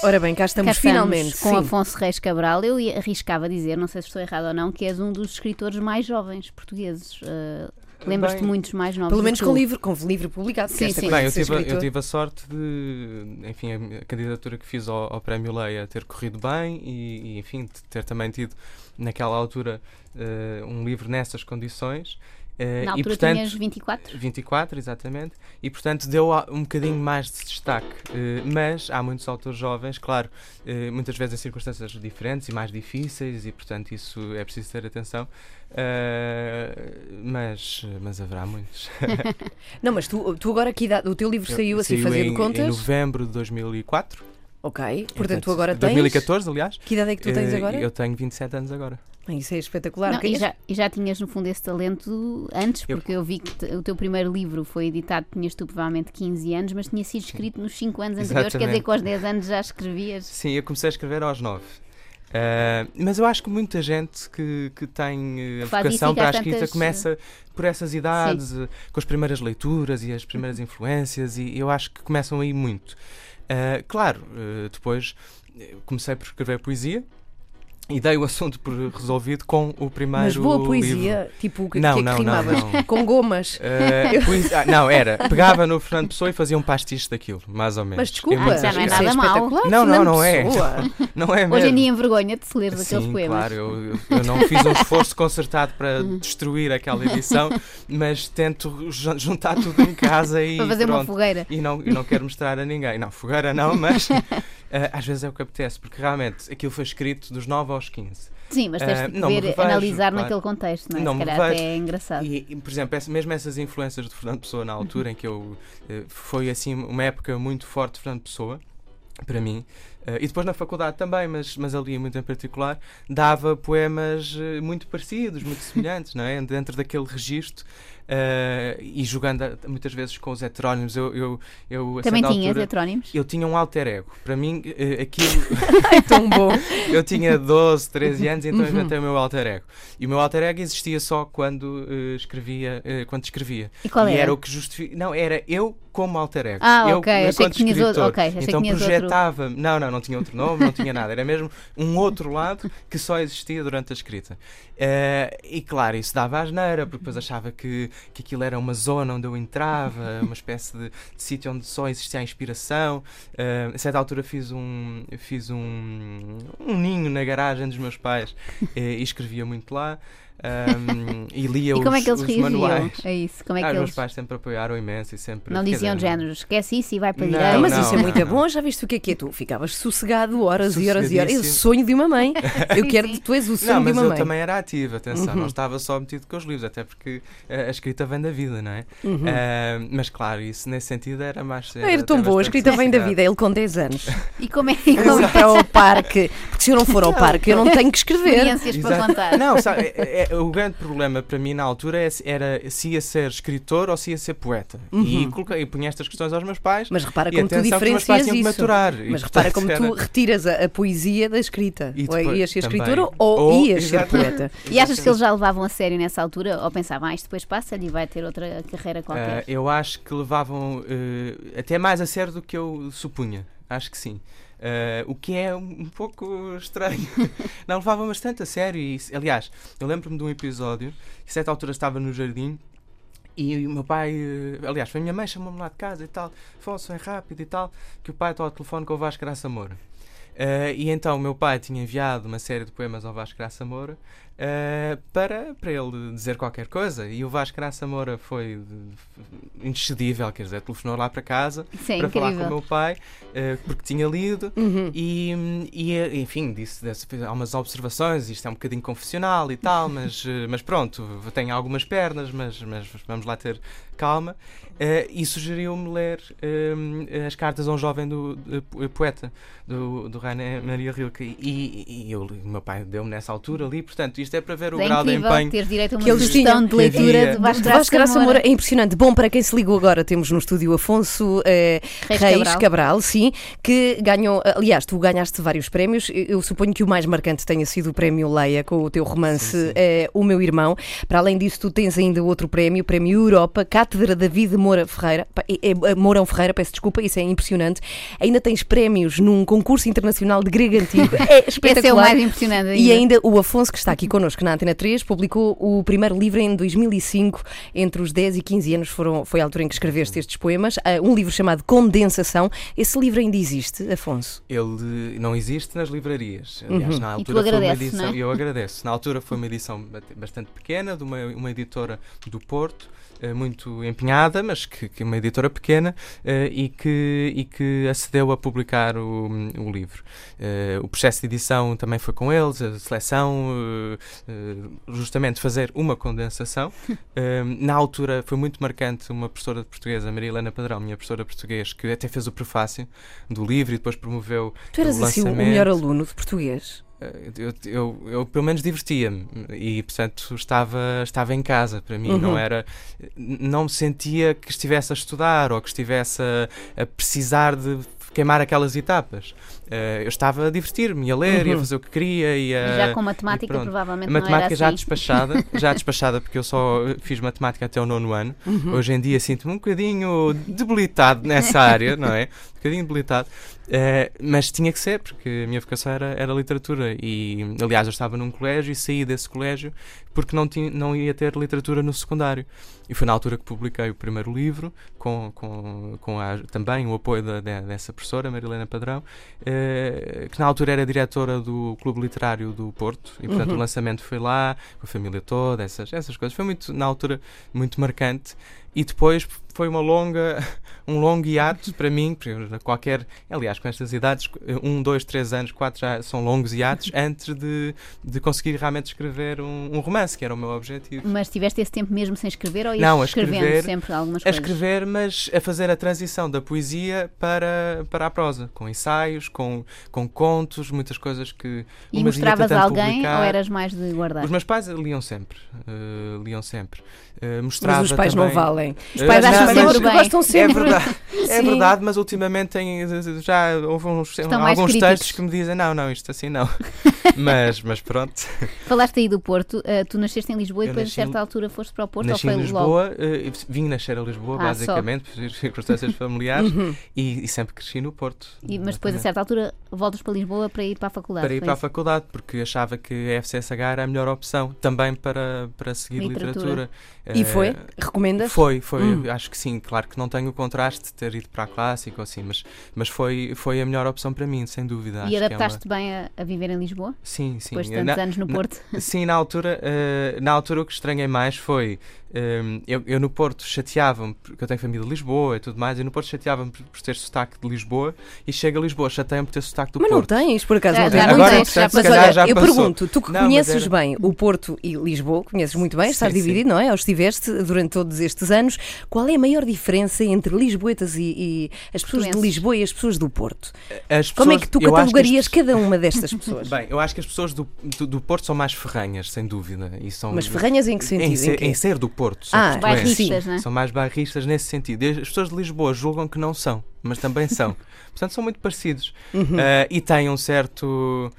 Ora bem, cá estamos, Cá estamos finalmente. com sim. Afonso Reis Cabral. Eu arriscava dizer, não sei se estou errado ou não, que és um dos escritores mais jovens portugueses. Uh, Lembras-te muitos mais novos Pelo menos com livro, com livro publicado. Sim, sim. Bem, eu tive, a- eu tive a sorte de, enfim, a candidatura que fiz ao, ao Prémio Leia ter corrido bem e, e, enfim, de ter também tido, naquela altura, eh, um livro nessas condições. eh, Na e, altura portanto, tinhas 24? 24, exatamente, e portanto deu um bocadinho mais de destaque. Eh, mas há muitos autores jovens, claro, eh, muitas vezes em circunstâncias diferentes e mais difíceis, e portanto isso é preciso ter atenção. Mas, mas haverá muitos. Não, mas tu, tu agora que idade? O teu livro saiu assim Saiu fazendo em, contas? Em novembro de 2004. Ok. Portanto, tu agora tens. 2014, aliás. Que idade é que tu tens Eh, agora? Eu tenho 27 anos agora. Isso é espetacular. Não, e, já, e já tinhas, no fundo, esse talento antes, Eu- porque eu vi que te- o teu primeiro livro foi editado, tinhas tu provavelmente 15 anos, mas tinha sido escrito nos 5 anos anteriores, quer dizer Exatamente. que aos 10 anos já escrevias. Sim, eu comecei a escrever aos 9. Eh, mas eu acho que muita gente que, que tem eh, a vocação para a escrita tantas, começa por essas idades, com as primeiras leituras e as primeiras influências, e eu acho que começam aí muito. Eh, claro, eh, depois eh, comecei por escrever poesia e dei o assunto por resolvido com o primeiro Mas boa livro. poesia, tipo, o que, Não, que é que não, não, rimavas? não. Com gomas. Eh, poesia- ah, não, era. Pegava no Fernando Pessoa e fazia um pastiche daquilo, mais ou menos. Mas desculpa, muito- já não é nada mau. espetacular. Não, não, não é. Não é mesmo. Hoje em dia envergonha-te de ler aqueles Sim, poemas. claro, eu, eu- eu não fiz um esforço concertado para destruir aquela edição, mas tento jun- juntar tudo em casa e Para fazer uma pronto. fogueira. E não, e não quero mostrar a ninguém. Não, fogueira não, mas eh, às vezes é o que apetece, porque realmente aquilo foi escrito dos 9 aos 15. Sim, mas tens Eh, de ver, revejo, analisar claro. naquele contexto, não é? Não Se calhar até é engraçado. E, e, por exemplo, essa- mesmo essas influências de Fernando Pessoa na altura em que eu eh, foi assim uma época muito forte de Fernando Pessoa para mim eh, e depois na faculdade também, mas, mas ali muito em particular, dava poemas eh, muito parecidos, muito semelhantes, não é? Dentro daquele registro eh, e jogando a- muitas vezes com os heterónimos. Eu, eu, eu Também tinhas altura, heterónimos? eu tinha um alter ego. Para mim, eh, aquilo. Ai, tão bom. eu tinha 12, 13 anos, então Uhum. inventei o meu alter ego. E o meu alter ego existia só quando eh, escrevia. eh, quando escrevia. E qual e era? era o que justifica. Não, era eu como alter ego. Ah, eu, ok, achei que tinhas outro- escritor. ok, achei que então tinhas outro. projetava. Não, não, não tinha outro nome, não tinha nada. Era mesmo um outro lado que só existia durante a escrita. Eh, e claro, isso dava asneira, porque depois achava que, que aquilo era uma zona onde eu entrava, uma espécie de, de sítio onde só existia a inspiração. Eh, a certa altura fiz um, fiz um, um ninho na garagem dos meus pais eh, e escrevia muito lá. Ehm, e lia E como é os- que eles os reagiam a isso? Como é Ah, que os meus eles pais sempre apoiaram imenso e sempre. não diziam de dizer, género, esquece isso e vai para a Não, direita? mas não, isso é muito não, bom, não. já viste o que é que é? Tu ficavas sossegado horas e horas e horas. É o sonho de uma mãe. Eu Sim, quero sim. tu és o sonho Não, de mas uma eu mãe. também era ativo, atenção, Uhum. não estava só metido com os livros, até porque a escrita vem da vida, não é? Uhum. Eh, mas claro, isso nesse sentido era mais. Não era tão boa, a escrita vem da vida, ele com 10 anos. E como é, e é Para ao parque, porque se eu não for ao parque, eu não tenho que escrever. experiências para contar? Não, sabe, é- é- o grande problema para mim na altura é era se ia ser escritor ou se ia ser poeta. E coloquei, punha estas questões aos meus pais. Uhum. Mas repara e como tu diferencias isso. maturar. Mas repara como portanto, tu era- retiras a, a poesia da escrita. E ou depois- ias ser também. escritor ou, Ou- ias ser poeta. E achas que eles já levavam a sério nessa altura? Ou pensavam, ah, isto depois passa-lhe e vai ter outra carreira qualquer? Ah, eu acho que levavam eh, até mais a sério do que eu supunha. Acho que sim. Ah, o que é um, pouco estranho. Não levavam bastante a sério. E, aliás, eu lembro-me de um episódio que a certa altura estava no jardim e o meu pai, eh, aliás, foi a minha mãe, chamou-me lá de casa e tal, Afonso, é rápido e tal, que o pai está ao telefone com o Vasco Graça Moura. Eh, e então o meu pai tinha enviado uma série de poemas ao Vasco Graça Moura eh, para, para ele dizer qualquer coisa. E o Vasco Graça Moura foi inexcedível, quer dizer, telefonou lá para casa Isso é para falar com o incrível. meu pai, eh, porque tinha lido. Uhum. E, e, eh, enfim, disse, disse algumas observações, isto é um bocadinho confessional e tal, mas, mas pronto, tenho algumas pernas, mas, mas vamos lá ter calma. Eh, e sugeriu-me ler as cartas a um jovem do, po- poeta, do, do Rainer Maria Rilke. E, e eu, meu pai deu-me nessa altura ali, portanto, isto é para ver o É grau de empenho. ter direito a uma que eles tinham. de leitura de Vasco Vasco Graça Moura. Moura é impressionante. Bom, para quem se ligou agora, temos no estúdio Afonso eh, Reis Reis, Cabral. Cabral. sim, que ganhou. Aliás, tu ganhaste vários prémios. Eu suponho que o mais marcante tenha sido o prémio Leia, com o teu romance Sim, sim. eh, O Meu Irmão. Para além disso, tu tens ainda outro prémio, o Prémio Europa, Cátedra David Moura Ferreira. É- Mourão Ferreira, peço desculpa, isso é impressionante. Ainda tens prémios num concurso internacional de grego antigo. É espetacular. Esse é o mais impressionante E ainda. ainda o Afonso, que está aqui connosco na Antena 3, publicou o primeiro livro em 2005. Entre os 10 e 15 anos foram, foi a altura em que escreveste estes poemas. Ah, Um livro chamado Condensação. Esse livro ainda existe, Afonso? Ele não existe nas livrarias. Aliás, Uhum. na E tu altura foi uma agradeces, edição. não é? Eu agradeço. Na altura foi uma edição bastante pequena, de uma, uma editora do Porto. Eh, Muito empenhada, mas que, que é uma editora pequena eh, e, que, e que acedeu a publicar o, o livro. Eh, o processo de edição também foi com eles, a seleção, justamente fazer uma condensação. Na altura foi muito marcante uma professora de português, a Maria Helena Padrão, minha professora de português, que até fez o prefácio do livro e depois promoveu Tu eras o assim o melhor aluno de português. Eh, Eu, eu, eu, pelo menos divertia-me e portanto estava estava em casa para mim não Uhum. era não me sentia que estivesse a estudar ou que estivesse a, a precisar de queimar aquelas etapas Eh, eu estava a divertir-me a ler e a Uhum. fazer o que queria e a, já com matemática, e provavelmente matemática não era já assim. despachada, já despachada porque eu só fiz matemática até o nono ano. Uhum. Hoje em dia sinto-me um bocadinho debilitado nessa área, não é? Um bocadinho debilitado. Eh, mas tinha que ser, porque a minha vocação era, era literatura. E, aliás, eu estava num colégio e saí desse colégio porque não, tinha, não ia ter literatura no secundário. E foi na altura que publiquei o primeiro livro, com, com, com a- também o apoio da, da- dessa professora, Marilena Padrão, eh, que na altura era diretora do Clube Literário do Porto. E, portanto, Uhum. o lançamento foi lá, com a família toda, essas, essas coisas. Foi muito, na altura, muito marcante. E depois foi uma longa, um longo hiato para mim, porque eu, qualquer, aliás, com estas idades, um, dois, três anos, quatro já são longos hiatos, antes de, de conseguir realmente escrever um, um romance, que era o meu objetivo. Mas tiveste esse tempo mesmo sem escrever ou Não, a escrevendo escrever- sempre algumas A coisas? escrever, mas a fazer a transição da poesia para, para a prosa, com ensaios, com, com contos, muitas coisas que. E mostravas a alguém publicar. ou eras mais de guardar? Os meus pais liam sempre. eh, liam sempre. Eh, Mas mostrava os pais também... não valem. Os pais Eh, acham mas- bem. gostam É sempre. verdade, é verdade, mas ultimamente tem, já houve uns, alguns textos que me dizem não, não, isto assim não. mas, mas pronto, Falaste aí do Porto, eh, tu nasceste em Lisboa e Eu depois a certa em- altura foste para o Porto nasci ou em foi logo? Lisboa, eh, vim nascer a Lisboa Ah, só. basicamente, por circunstâncias familiares, Uhum. e, e sempre cresci no Porto. E- mas depois a certa altura voltas para Lisboa para ir para a faculdade. para ir para a isso? faculdade, porque achava que a FCSH era a melhor opção também para, para seguir Literatura. literatura. E Eh, foi? Recomendas? Foi, foi, Hum. acho que sim. Claro que não tenho o contraste de ter ido para a clássica ou assim, mas, mas foi, foi a melhor opção para mim, sem dúvida. E que é uma- bem a, a viver em Lisboa? Sim, sim. Depois de tantos na- anos no na- Porto? Sim, na altura, eh, na altura o que estranhei mais foi eh, eu, eu no Porto chateava-me, porque eu tenho família de Lisboa e tudo mais, e no Porto chateava-me por, por ter sotaque de Lisboa e chego a Lisboa, chateia-me por ter sotaque do Mas não Porto. tens, por acaso Já- não tens. não Agora, tens, já portanto, Mas olha, já eu passou. pergunto, tu que Não, mas conheces era- bem o Porto e Lisboa, conheces muito bem, estás Sim, dividido, não é? Ou estiveste durante todos estes anos. Qual é a maior diferença entre lisboetas e, e as pessoas de. Lisboa e as pessoas do Porto? As Como é pessoas- que tu eu acho que as catalogarias cada uma destas pessoas? Bem, eu acho que as pessoas do, do, do Porto são mais ferranhas, sem dúvida. E são, Mas ferranhas em que sentido? Em Em ser, quê? em ser do Porto. São Ah, portuenses. Bairristas, não é? São mais bairristas nesse sentido. E as pessoas de Lisboa julgam que não são, mas também são. Portanto, são muito parecidos. Uhum. Ah, e têm um certo.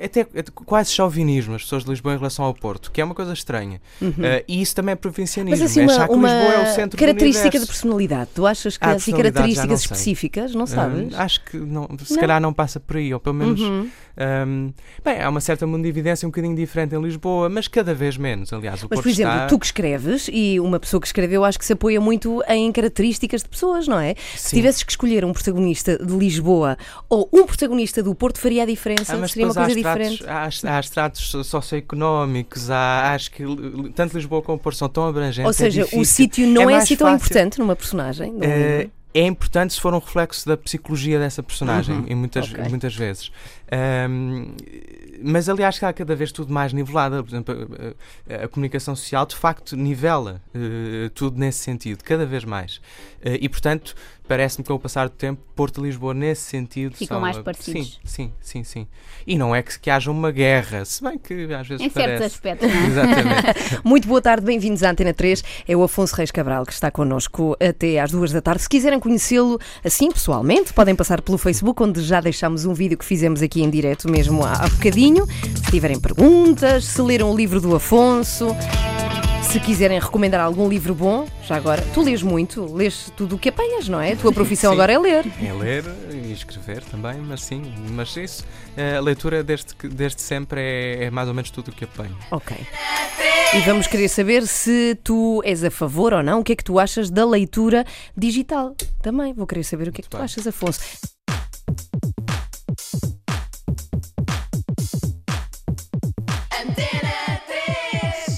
Até, até quase chauvinismo, as pessoas de Lisboa em relação ao Porto, que é uma coisa estranha. Ah, e isso também é provincianismo. Mas assim, é uma, achar que uma Lisboa é o centro característica de personalidade. Tu achas que há assim características não específicas? Não sabes? Ah, acho que não, se Não? calhar não passa por aí, ou pelo menos. Uhum. Hum, bem, há uma certa mundividência um bocadinho diferente em Lisboa, mas cada vez menos. Aliás, o Mas, Porto por exemplo, está... tu que escreves, e uma pessoa que escreveu, acho que se apoia muito em características de pessoas, não é? Se Sim. tivesses que escolher um protagonista de Lisboa ou um protagonista do Porto, faria a diferença? Ah, mas Seria uma coisa diferente? há, há estratos socioeconómicos, há, acho que tanto Lisboa como o Porto são tão abrangentes. Ou é seja, o difícil. sítio não é, mais assim tão fácil. importante numa personagem. um Eh, livro. é importante se for um reflexo da psicologia dessa personagem, Uhum, em muitas, ok. muitas vezes. Ahm, mas aliás, está cada vez tudo mais nivelado. Por exemplo, a, a- a comunicação social de facto nivela eh, tudo nesse sentido, cada vez mais. Eh, e portanto, parece-me que com o passar do tempo, Porto e Lisboa, nesse sentido, Ficam mais parecidos. Sim, sim, sim, sim. E não é que, que haja uma guerra, se bem que às vezes Em certos parece. aspectos, não é? Exatamente. Muito boa tarde, bem-vindos à Antena 3. É o Afonso Reis Cabral que está connosco até às duas da tarde. Se quiserem conhecê-lo assim, pessoalmente, podem passar pelo Facebook, onde já deixámos um vídeo que fizemos aqui em direto mesmo há, há bocadinho. Se tiverem perguntas, se leram o livro do Afonso. Se quiserem recomendar algum livro bom, já agora, tu lês muito, lês tudo o que apanhas, não é? A tua profissão Sim. agora é ler. É ler e escrever também, mas sim, mas isso, a leitura desde, desde sempre é, é mais ou menos tudo o que apanho. Ok. E vamos querer saber se tu és a favor ou não, o que é que tu achas da leitura digital. Também vou querer saber o que é que tu achas, Afonso.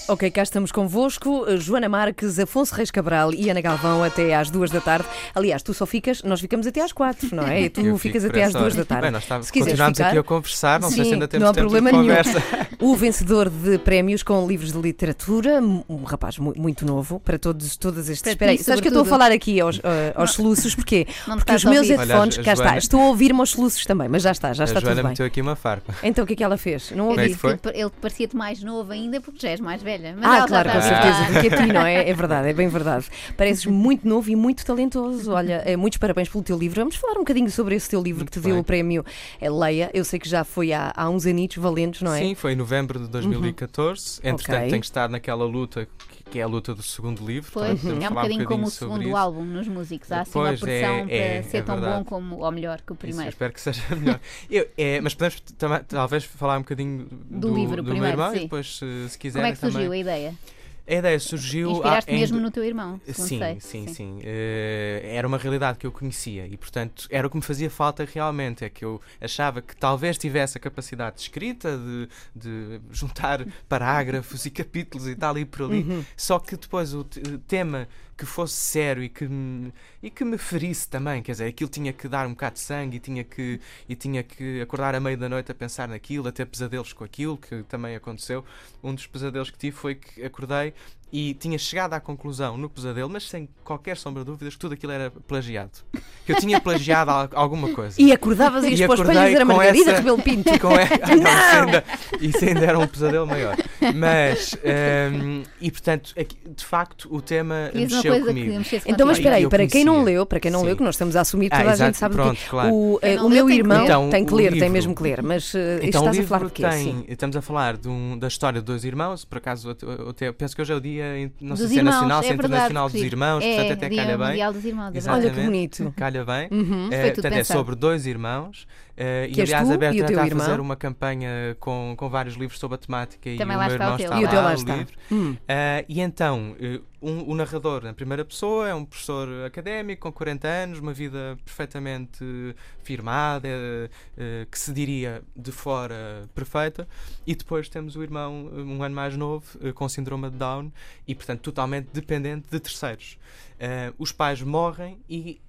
Ok, cá estamos convosco, Joana Marques, Afonso Reis Cabral e Ana Galvão até às duas da tarde. Aliás, tu só ficas, nós ficamos até às quatro, não é? E tu Eu ficas até às duas da tarde. Bem, nós quiseres continuamos ficar- aqui a conversar, não sei Sim, se ainda temos não há tempo problema de nenhum. conversa. O vencedor de prémios com livros de literatura, um rapaz mu- muito novo, para todos, todas estes. Para Espera aí, sabes que eu estou a falar aqui aos, eh, aos soluços, porquê? Porque os meus headphones, Olha, cá está, Joana- estou a ouvir-me aos soluços também, mas já está, já está a Joana tudo bem. meteu aqui uma farpa. Então o que é que ela fez? Não ouvi. é que disse foi? que ele parecia-te mais novo ainda porque já és mais velha. Mas Ah, ela claro, já com certeza, porque a ti, não é? É verdade, é bem verdade. Pareces muito novo e muito talentoso. Olha, eh, muitos parabéns pelo teu livro. Vamos falar um bocadinho sobre esse teu livro Muito que te deu bem. o prémio eh, Leia. Eu sei que já foi há, há uns anitos valentes, não é? Sim, foi em novembro de 2014. Entretanto, Ok. tenho que estar naquela luta que- é a luta do segundo livro. Pois, portanto, é um bocadinho como o segundo isso. álbum nos músicos. Há assim uma Pois, é, pressão é, para ser é tão verdade. bom como, ou melhor que o Isso, primeiro. espero que seja melhor. Eu- é, mas podemos talvez falar um bocadinho do, livro do primeiro, meu irmão sim. e depois, se, se Como quiserem, é que surgiu também. a ideia? A ideia surgiu. Inspiraste em mesmo no teu irmão, Sim, sei. sim, sim. Eh, era uma realidade que eu conhecia e, portanto, era o que me fazia falta realmente. É que eu achava que talvez tivesse a capacidade de escrita, de, de juntar parágrafos e capítulos e tal e por ali, Uhum. só que depois o te- tema que fosse sério e que, me, e que me ferisse também, quer dizer, aquilo tinha que dar um bocado de sangue e tinha que, e tinha que acordar à meia da noite a pensar naquilo, a ter pesadelos com aquilo, que também aconteceu. Um dos pesadelos que tive foi que acordei e tinha chegado à conclusão no pesadelo, mas sem qualquer sombra de dúvidas, que tudo aquilo era plagiado. Que eu tinha plagiado al- alguma coisa. E acordavas e ias para os espelhos acordei dizer a com Margarida essa- Rebelo Pinto. Com e- Ah, não, isso, ainda, isso ainda era um pesadelo maior. Mas, ehm, e portanto, aqui, de facto, o tema uma mexeu coisa comigo. que Então, mas espera aí, para quem não leu, para quem não Sim. leu, que nós estamos a assumir Ah, toda a gente exato, sabe pronto, que claro. o, eh, o meu tem irmão. Então, tem que ler, tem livro- mesmo que ler, mas eh, Então, estás a falar de quê? tem, Sim. estamos a falar de um- da história de dois irmãos, por acaso, até- penso que hoje é o dia, não sei Dos se é irmãos, nacional, é se é verdade, internacional dos irmãos, é, portanto até calha bem. Mundial dos Irmãos. é Exatamente. Olha que bonito. Calha bem. Uhum. Portanto, é sobre dois irmãos. Eh, Que e és aliás, tu a Berta e o teu está a irmão. fazer uma campanha com, com vários livros sobre a temática e Também o lá meu está o irmão está E o teu lá lá, está. livro. Hum. Ah, e então, eh, um- o narrador, na primeira pessoa, é um professor académico com 40 anos, uma vida perfeitamente firmada, eh, que se diria de fora perfeita, e depois temos o irmão, um ano mais novo, com síndrome de Down, e portanto totalmente dependente de terceiros. Os pais morrem e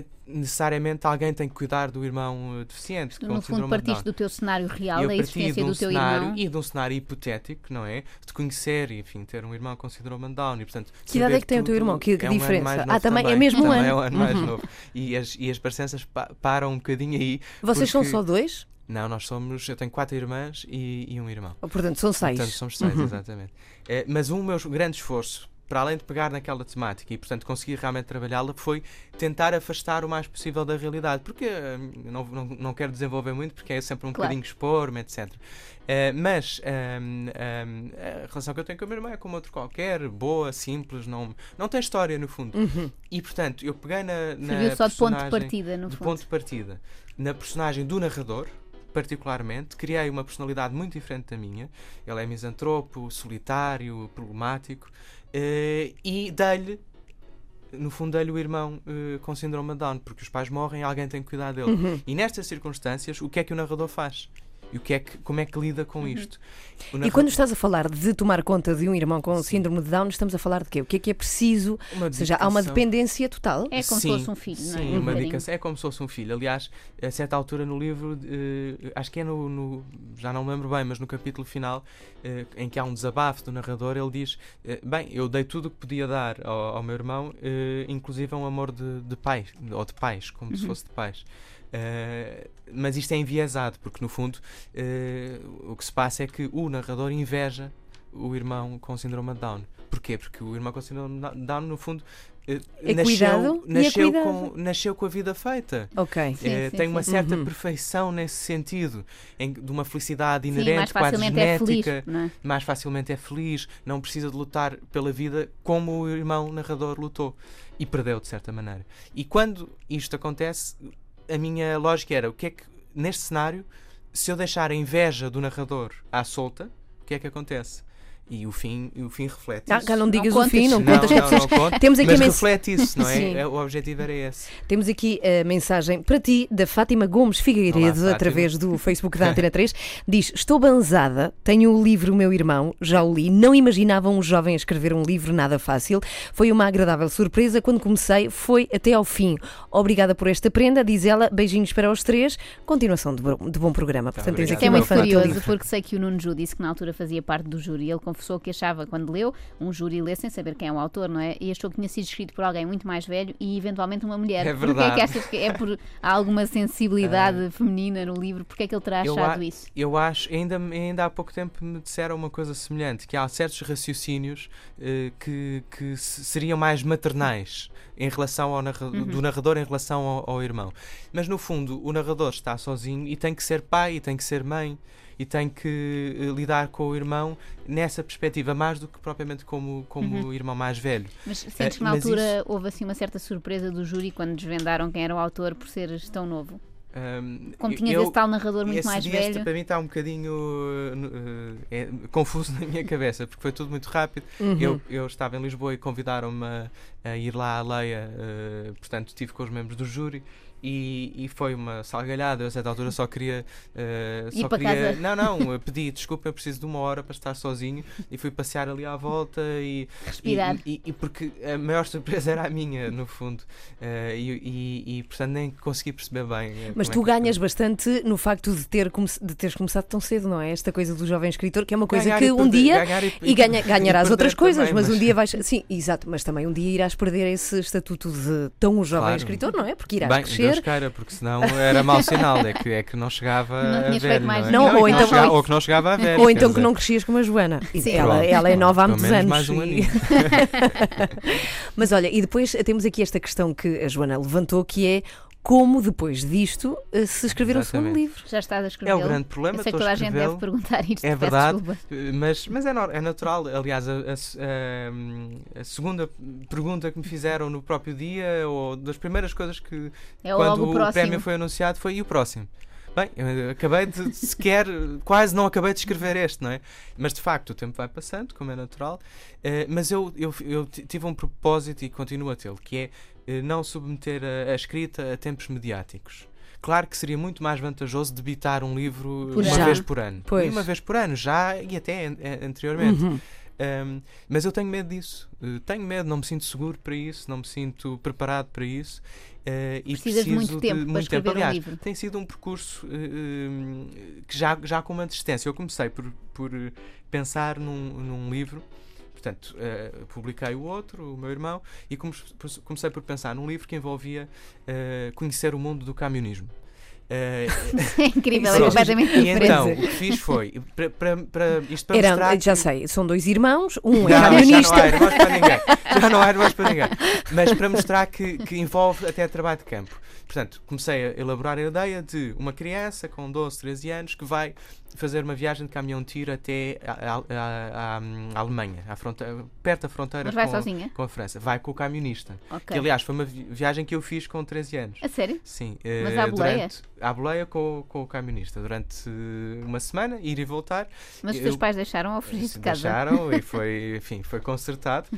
te- necessariamente alguém tem que cuidar do irmão eh, deficiente. Com no fundo, síndrome de Down. partiste do teu cenário real, eu da existência de um do teu cenário irmão. e de um cenário hipotético, não é? De conhecer e, enfim, ter um irmão com síndrome de Down e, portanto, Que idade é que tem o teu irmão? Que- que é um diferença? mais Ah, também é mesmo um ano. é um ano mais Uhum. novo. E as, e as parecenças pa- param um bocadinho aí. Vocês são porque- só dois? Não, nós somos, eu tenho quatro irmãs e, e um irmão. Ou, portanto, são seis. Portanto, somos seis, Uhum. exatamente. Eh, mas um meu grande esforço, para além de pegar naquela temática e, portanto, conseguir realmente trabalhá-la, foi tentar afastar o mais possível da realidade. Porque eu não, não, não quero desenvolver muito, porque é sempre um Claro. bocadinho expor-me, etc. Eh, mas ehm, ehm, a relação que eu tenho com o meu irmão é como outro qualquer, boa, simples, não, não tem história no fundo. Uhum. E, portanto, eu peguei na. na Serviu só de ponto de partida, no de fundo. ponto de partida na personagem do narrador, particularmente, criei uma personalidade muito diferente da minha. Ele é misantropo, solitário, problemático, eh, e dei-lhe, no fundo, dei-lhe o irmão eh, com síndrome de Down, porque os pais morrem e alguém tem que cuidar dele. Uhum. E nestas circunstâncias, o que é que o narrador faz? E o que é que, como é que lida com isto. O E quando estás a falar de tomar conta de um irmão com síndrome de Down, estamos a falar de quê? O que é que é preciso? Uma Ou seja, há uma dependência total. É como sim, se fosse um filho, não é? Sim, Um uma dedicação. É como se fosse um filho. Aliás, a certa altura no livro, eh, acho que é no, no- Já não me lembro bem, mas no capítulo final, eh, em que há um desabafo do narrador, ele diz: eh, Bem, eu dei tudo o que podia dar ao, ao meu irmão, inclusive um amor de, de pai, ou de pais, como se fosse de pais. Eh, mas isto é enviesado, porque no fundo eh, o que se passa é que o narrador inveja o irmão com síndrome de Down. Porquê? Porque o irmão com síndrome de Down, no fundo, eh, É nasceu, cuidado é nasceu, cuidado. com, nasceu com a vida feita. Ok. Sim, Eh, sim, tem uma sim. certa Uhum. perfeição nesse sentido, em, de uma felicidade inerente, quase é feliz. genética, Não é? mais facilmente é feliz, não precisa de lutar pela vida como o irmão narrador lutou e perdeu de certa maneira. E quando isto acontece, a minha lógica era o que é que neste cenário, se eu deixar a inveja do narrador à solta, o que é que acontece? E o fim, o fim reflete Ah, isso. cá não digas o contas. fim, não não, contas que não, não conto, Temos aqui mas mens- reflete isso, não é? Sim. É, O objetivo era esse. Temos aqui a mensagem para ti da Fátima Gomes Figueiredo, Olá, Fátima. através do Facebook da Antena 3. Diz: Estou banzada, tenho o livro Meu Irmão, já o li. Não imaginava um jovem a escrever um livro nada fácil. Foi uma agradável surpresa. Quando comecei, foi até ao fim. Obrigada por esta prenda, diz ela. Beijinhos para os três. Continuação de bom, programa. Portanto, tens obrigado. aqui é muito curioso, porque sei que o Nuno Ju disse que na altura fazia parte do júri. Ele confessou que achava, quando leu, um júri lê sem saber quem é o autor, não é? E achou que tinha sido escrito por alguém muito mais velho e eventualmente uma mulher. É Porquê é que verdade. achas que é por alguma sensibilidade feminina no livro? Porquê é que ele terá Eu achado a- isso? Eu acho, ainda, ainda há pouco tempo me disseram uma coisa semelhante, que há certos raciocínios eh, que, que se- seriam mais maternais em relação ao narra- Uhum. do narrador em relação ao, ao irmão. Mas no fundo, o narrador está sozinho e tem que ser pai, e tem que ser mãe, e tem que eh, lidar com o irmão nessa perspectiva, mais do que propriamente como, como Uhum. o irmão mais velho. Mas sentes Eh, que na mas altura houve assim uma certa surpresa do júri quando desvendaram quem era o autor por seres tão novo? Ahm, Como tinhas eu- esse tal narrador muito esse mais este velho. para mim está um bocadinho uh, uh, é, confuso na minha cabeça, porque foi tudo muito rápido. Uhum. Eu, eu estava em Lisboa e convidaram-me a, a ir lá à Leia, uh, portanto estive com os membros do júri. E, e foi uma salgalhada, eu a certa altura só queria. uh, só queria casa. Não, não, pedi desculpa, eu preciso de uma hora para estar sozinho e fui passear ali à volta e, Respirar. e, e- e porque a maior surpresa era a minha, no fundo, Uh, e, portanto nem consegui perceber bem. uh, Mas é tu que ganhas bastante no facto de, ter de teres começado tão cedo, não é? Esta coisa do jovem escritor, que é uma coisa Ganhar que um perder- dia. ganhar e, ganha, ganharás outras coisas, também, mas, um dia vais. Sim, exato, mas também um dia irás perder esse estatuto de tão jovem Claro. escritor, não é? Porque irás Bem, Deus crescer. queira, porque senão era mau sinal, é que, é que não chegava Não a feito mais não, é? Não, ou que então- chegava, ou que não chegava a velho. Ou então que não crescias como a Joana. Sim. Ela, Pronto, ela é nova há muitos menos anos. mais um e-. Mas olha, e depois temos aqui esta questão que a Joana levantou, que é como depois disto eh, se escrever um segundo livro. Já estás a escrever. É o grande problema, Eu sei que toda a gente deve perguntar isto. É verdade. Mas, mas é, é natural. Aliás, a, a- a segunda pergunta que me fizeram no próprio dia, ou das primeiras coisas que É quando logo o o prémio foi anunciado, foi e o próximo? Bem, eu acabei de sequer, quase não acabei de escrever este, não é? Mas de facto o tempo vai passando, como é natural. eh, mas eu, eu, eu tive um propósito e continuo a tê-lo, que é não submeter a, a escrita a tempos mediáticos. Claro que seria muito mais vantajoso debitar um livro Por uma ano. vez por ano. Pois. Uma vez por ano, já e até an- an- anteriormente. Uhum. Um, mas eu tenho medo disso. Uh, tenho medo, não me sinto seguro para isso, não me sinto preparado para isso. uh, e Precisas de preciso muito tempo para muito escrever um Aliás, livro. tem sido um percurso uh, que já, já com uma antecedência. Eu comecei por, por pensar num, num livro. Portanto, uh, publiquei o outro, o meu irmão, e come- comecei por pensar num livro que envolvia uh, conhecer o mundo do camionismo. Uh, É incrível, é completamente e diferente. então, o que fiz foi, para, para, para, isto para Era, mostrar já que- sei, são dois irmãos, um é não, já camionista. não há irmãos para ninguém. Já não há irmãos para ninguém. Mas para mostrar que, que envolve até trabalho de campo. Portanto, comecei a elaborar a ideia de uma criança com 12, 13 anos que vai fazer uma viagem de caminhão-tiro até a, a- a- a Alemanha, à fronteira, perto da fronteira Mas vai com, sozinha? com a França. Vai com o camionista. Ok. Que, aliás, foi uma vi- viagem que eu fiz com 13 anos. A sério? Sim. Mas eh, à boleia? durante- À boleia com, com o camionista. Durante uma semana, ir e voltar. Mas os Eu- teus pais deixaram ao fugir de casa? deixaram e foi, enfim, foi consertado.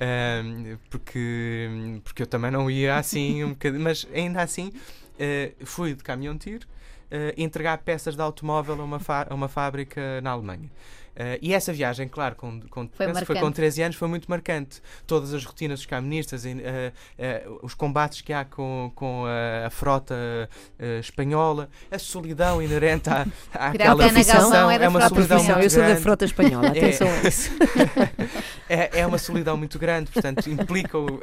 Ahm, porque, porque eu também não ia assim um bocadinho, mas ainda assim eh, fui de caminhão-tiro. eh, entregar peças de automóvel a uma, a uma fábrica na Alemanha. Eh, e essa viagem, claro, com, com, Foi foi com marcante. 13 anos, foi muito marcante. Todas as rotinas dos camionistas, e, eh, eh, os combates que há com, com a, a frota espanhola, a solidão inerente à, àquela profissão, é da é uma solidão muito eu sou da grande. frota espanhola, atenção É. a isso. é, é uma solidão muito grande, portanto, implica o.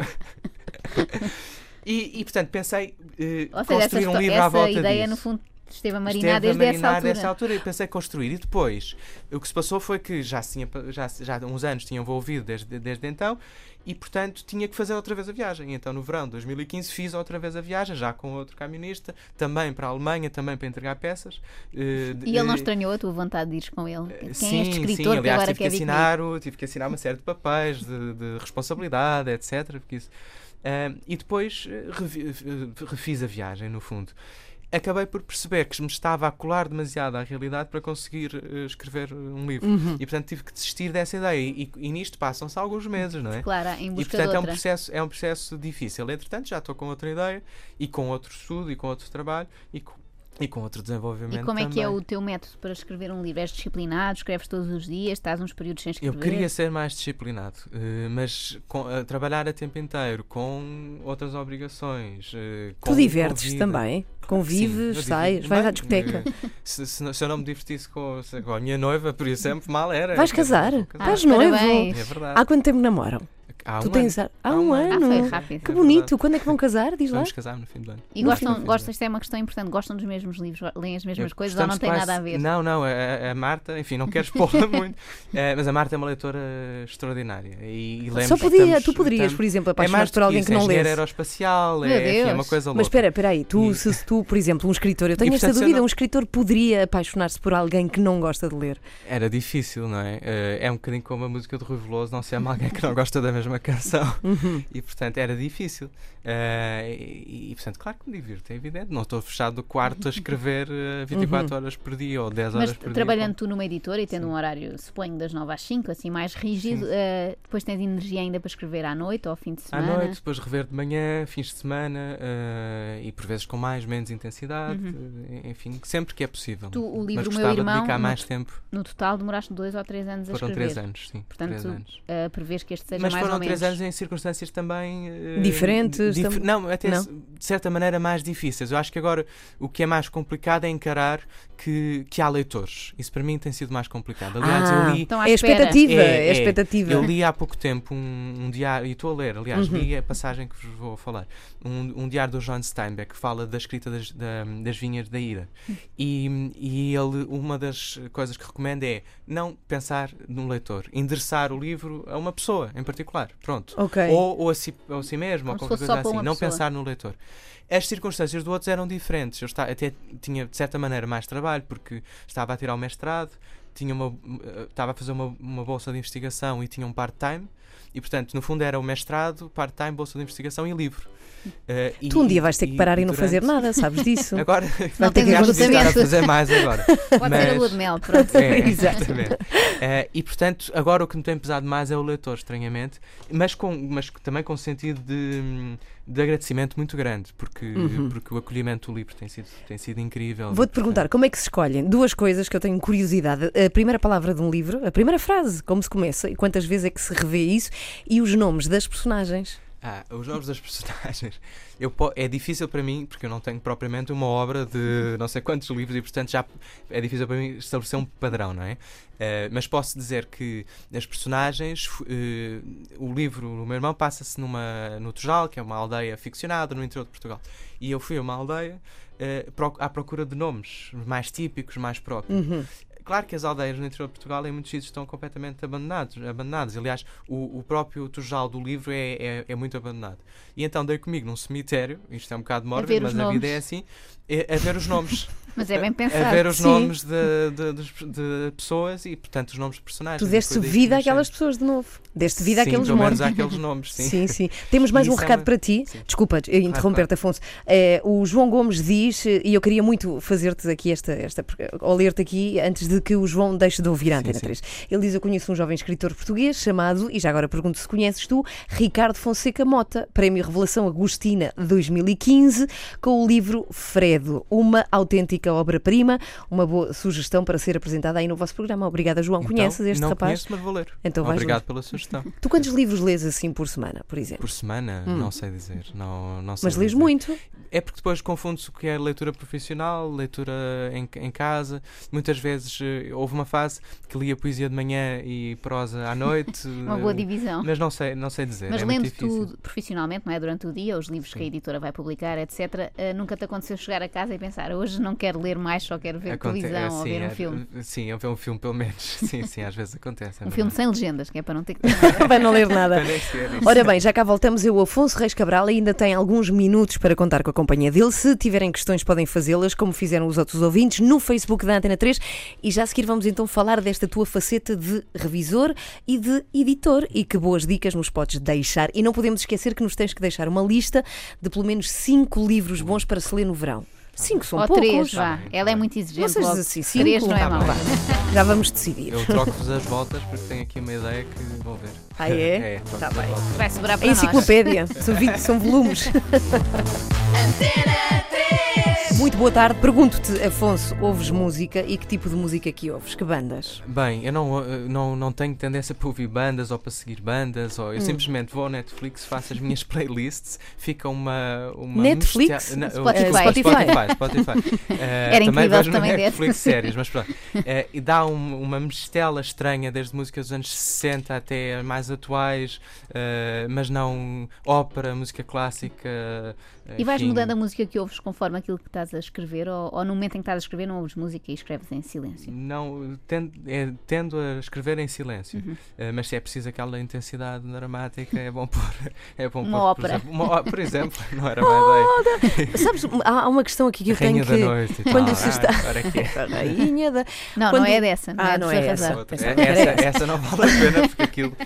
e, e, portanto, pensei Ou seja, essa, construir um livro à essa volta ideia, disso. no fundo, esteve a Esteve marinar a desde essa marinar altura. dessa altura e pensei construir. E depois, o que se passou foi que já, tinha, já, já uns anos tinha envolvido desde, desde então e, portanto, tinha que fazer outra vez a viagem. E então, no verão de 2015, fiz outra vez a viagem, já com outro camionista, também para a Alemanha, também para entregar peças. eh, E ele não eh, estranhou a tua vontade de ir com ele? Quem Sim, é este sim, escritor que aliás, agora tive que quer comigo? assinar, o- tive que assinar uma série de papéis de, de responsabilidade, etc. Porque isso, e depois eh, revi- eh, refiz a viagem, no fundo. Acabei por perceber que me estava a colar demasiado à realidade para conseguir eh, escrever um livro. Uhum. E portanto tive que desistir dessa ideia. E, e nisto passam-se alguns meses, não é? Claro, em E busca portanto de é um, processo, é um processo difícil. Entretanto, já estou com outra ideia e com outro estudo e com outro trabalho e com, e com outro desenvolvimento. E como é que é também. o teu método para escrever um livro? És disciplinado? Escreves todos os dias? Estás uns períodos sem escrever? Eu queria ser mais disciplinado, eh, mas com- a trabalhar a tempo inteiro, com outras obrigações. eh, com, Tu divertes também? Sim, Convives, divirto-me sais, vais à discoteca. Eh, Se, se se eu não me divertisse com, com a minha noiva, por exemplo, mal era. Vais casar? Ah, Estás noivo? É verdade. Há quanto tempo namoram? Há um tu tens. ano. Há Há um um ano. Ah, foi ano. rápido. Que É bonito. verdade. Quando é que vão casar? Diz lá. Vamos casar no fim do ano. E No gostam, fim. gostam, isto é uma questão importante, gostam dos mesmos livros, leem as mesmas Eu- coisas ou não tem quase- nada a ver? Não, não, a, a Marta, enfim, não quero expô-la muito, eh, mas a Marta é uma leitora extraordinária. E, e Só podia, estamos- tu poderias, estamos- por exemplo, é apaixonar-te do por alguém isso, que não é engenheiro lesse. aeroespacial, é, enfim, é uma Deus. coisa louca. Mas espera, espera aí, tu, E- se, tu, por exemplo, um escritor, eu tenho E, esta portanto, dúvida, um escritor poderia apaixonar-se por alguém que não gosta de ler? Era difícil, não é? Eh, é um bocadinho como a música do Rui Veloso, não se ama alguém que não gosta da mesma canção. Uhum. E, portanto, era difícil. Eh, e, e, portanto, claro que me divirto, é evidente. Não estou fechado no quarto a escrever eh, 24 horas por dia ou 10 horas Mas por dia. trabalhando tu numa editora e tendo Sim. um horário, suponho, das 9 às 5, assim mais rígido, eh, depois tens energia ainda para escrever à noite ou ao fim de À semana? noite, depois rever de manhã, fins de semana e por vezes com mais, menos intensidade, eh, enfim, sempre que é possível. Uhum. Tu, o Mas livro O Meu gostava de Irmão, dedicar no- mais tempo. No total demoraste dois ou três anos a Foram escrever. três anos, sim. Portanto, três anos. Uh, prevês que este seja Mas mais foram menos. três anos em circunstâncias também eh, Diferentes dif- tam- Não, até Não? de certa maneira mais difíceis. Eu acho que agora o que é mais complicado é encarar que, que há leitores. Isso para mim tem sido mais complicado. Aliás, Ah, eu li. Estão à É expectativa, É, é, é. expectativa. Eu li há pouco tempo um, um diário, e estou a ler, aliás, Uhum. li a passagem que vos vou falar, um, um diário do John Steinbeck que fala da escrita das, da- das vinhas da ira. E, e ele, uma das coisas que recomenda é não pensar num leitor, endereçar o livro a uma pessoa em particular. Pronto. Ok. Ou, ou a, si, ou a si mesmo, Como ou qualquer coisa assim. Não pessoa. pensar no leitor. As circunstâncias do outros eram diferentes. Eu esta- até tinha, de certa maneira, mais trabalho, porque estava a tirar o mestrado, tinha uma, estava a fazer uma, uma bolsa de investigação e tinha um part-time. E, portanto, no fundo era o mestrado, part-time, bolsa de investigação e livro. E- Tu um dia vais ter que parar e, não fazer durante- nada, sabes disso? Agora, Não ter tens que estar a fazer mais agora. Pode ser a lua de mel, pronto. É, exatamente. Eh, e portanto, agora o que me tem pesado mais é o leitor, estranhamente, mas, com, mas também com sentido de, de agradecimento muito grande, porque, Uhum. porque o acolhimento do livro tem sido, tem sido incrível. Vou-te E, perguntar como é que se escolhem duas coisas que eu tenho curiosidade. A primeira palavra de um livro, a primeira frase, como se começa e quantas vezes é que se revê isso, e os nomes das personagens. Ah, os nomes das personagens. Eu é difícil para mim, porque eu não tenho propriamente uma obra de não sei quantos livros e, portanto, já é difícil para mim estabelecer um padrão, não é? Eh, mas posso dizer que as personagens, eh, o livro, o meu irmão, passa-se no Tujal, que é uma aldeia ficcionada no interior de Portugal. E eu fui a uma aldeia pro- à procura de nomes mais típicos, mais próprios. Uhum. Claro que as aldeias no interior de Portugal em muitos sítios estão completamente abandonados, abandonados. Aliás, o, o próprio Tujal do livro é, é, é muito abandonado. E então dei comigo num cemitério, isto é um bocado mórbido, mas a vida é assim, é, a ver os nomes. Mas é bem a pensado. ver os sim. nomes de, de- dos- de pessoas e, portanto, os nomes de personagens. Tu E deste vida àquelas achei. pessoas de novo. Deste vida sim, àqueles mortos. àqueles nomes, sim. Sim, sim. Temos mais um Isso é recado uma- para ti. Sim. Desculpa eh, interromper-te, Afonso. Eh, o João Gomes diz, eh, e eu queria muito fazer-te aqui esta, esta, ou ler-te aqui, antes de de que o João deixe de ouvir a Antena sim. 3. Ele diz: Eu conheço um jovem escritor português chamado, e já agora pergunto se conheces tu, Ricardo Fonseca Mota, Prémio Revelação Agostina 2015, com o livro Fredo, uma autêntica obra-prima, uma boa sugestão para ser apresentada aí no vosso programa. Obrigada, João. Então, Conheces este não rapaz? Conheço, mas vou ler. Então vais Obrigado ler. pela sugestão. Tu quantos livros lês assim por semana, por exemplo? Por semana, não sei dizer. Não, não sei Hum. Mas lês muito. É porque depois confunde-se o que é leitura profissional, leitura em, em casa. Muitas vezes houve uma fase que lia poesia de manhã e prosa à noite. Uma boa eh, divisão. Mas não sei, não sei dizer. Mas é lendo difícil. tu profissionalmente, não é? Durante o dia, os livros que a editora vai publicar, etc., eh, nunca te aconteceu chegar a casa e pensar hoje não quero ler mais, só quero ver Aconte- televisão é, ou sim, ver um é, filme. Sim, ou ver um filme pelo menos. Sim, sim, às vezes acontece. é Um filme sem legendas, que é para não ter que. Para não ler nada. Ora bem, já cá voltamos. Eu, Afonso Reis Cabral, ainda tem alguns minutos para contar com a companhia dele. Se tiverem questões, podem fazê-las, como fizeram os outros ouvintes, no Facebook da Antena 3. E já a seguir vamos então falar desta tua faceta de revisor e de editor. E que boas dicas nos podes deixar. E não podemos esquecer que nos tens que deixar uma lista de pelo menos cinco livros bons para se ler no verão. Cinco são ou poucos. três, vá. bem, tá Ela é muito exigente. Não sejas logo. assim, cinco. Três não é Tá bem. Já vamos decidir. Eu troco-vos as voltas porque tenho aqui uma ideia que vou ver. Ah, é? é Tá bem. Vai sobrar É para nós. enciclopédia. São, vi- são volumes. Antena 3. Muito boa tarde. Pergunto-te, Afonso, ouves música e que tipo de música que ouves? Que bandas? Bem, eu não, eh, não, não tenho tendência para ouvir bandas ou para seguir bandas, ou Hum. eu simplesmente vou ao Netflix, faço as minhas playlists, fica uma. uma Netflix? na- Spotify. Spotify. Spotify. Eh, Era também incrível vejo no também desse. Netflix séries, mas pronto. Eh, e dá um- uma mistela estranha, desde músicas dos anos 60 até mais atuais, eh, mas não ópera, música clássica. E vais enfim. mudando a música que ouves conforme aquilo que estás a escrever, ou, ou no momento em que estás a escrever não ouves música e escreves em silêncio? Não, tendo, é, tendo a escrever em silêncio, Uhum. Eh, mas se é preciso aquela intensidade dramática, é bom pôr. É bom Uma pôr, ópera. Por exemplo, uma por exemplo, não era má ideia. Sabes, há uma questão aqui que eu tenho que. noite. quando tal. se Ah, está- é. Rainha da. Não, Quando- não é dessa. Não Ah, é não é Essa, essa. essa não vale a pena porque aquilo.